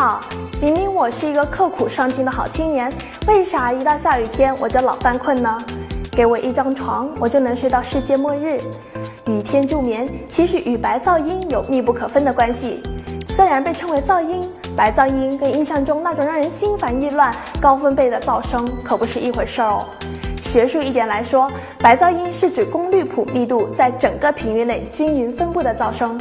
好，明明我是一个刻苦上进的好青年，为啥一到下雨天我就老犯困呢？给我一张床，我就能睡到世界末日。雨天助眠，其实与白噪音有密不可分的关系。虽然被称为噪音，白噪音跟印象中那种让人心烦意乱、高分贝的噪声可不是一回事儿哦。学术一点来说，白噪音是指功率谱密度在整个频率内均匀分布的噪声。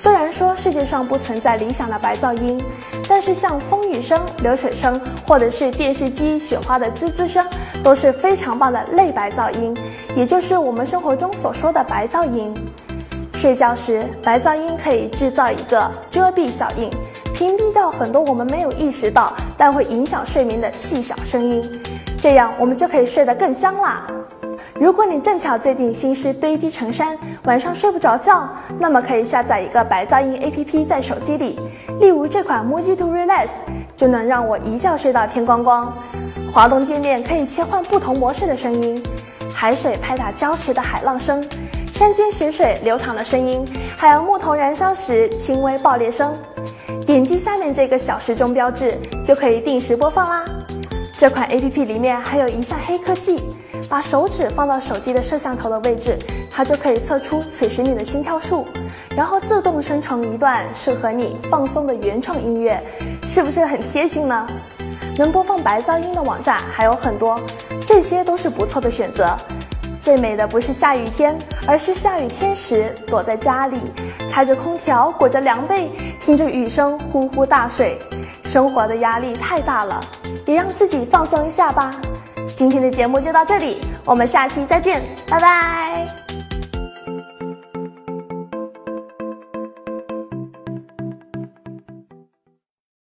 虽然说世界上不存在理想的白噪音，但是像风雨声、流水声，或者是电视机雪花的滋滋声，都是非常棒的类白噪音，也就是我们生活中所说的白噪音。睡觉时，白噪音可以制造一个遮蔽效应，屏蔽掉很多我们没有意识到但会影响睡眠的细小声音，这样我们就可以睡得更香啦。如果你正巧最近心事堆积成山，晚上睡不着觉，那么可以下载一个白噪音 APP 在手机里，例如这款 Muji to Relax，就能让我一觉睡到天光光。滑动界面可以切换不同模式的声音，海水拍打礁石的海浪声，山间雪水流淌的声音，还有木头燃烧时轻微爆裂声。点击下面这个小时钟标志，就可以定时播放啦。这款 APP 里面还有一项黑科技。把手指放到手机的摄像头的位置，它就可以测出此时你的心跳数，然后自动生成一段适合你放松的原创音乐，是不是很贴心呢？能播放白噪音的网站还有很多，这些都是不错的选择。最美的不是下雨天，而是下雨天时躲在家里，开着空调，裹着凉被，听着雨声呼呼大睡。生活的压力太大了，也让自己放松一下吧。今天的节目就到这里，我们下期再见，拜拜。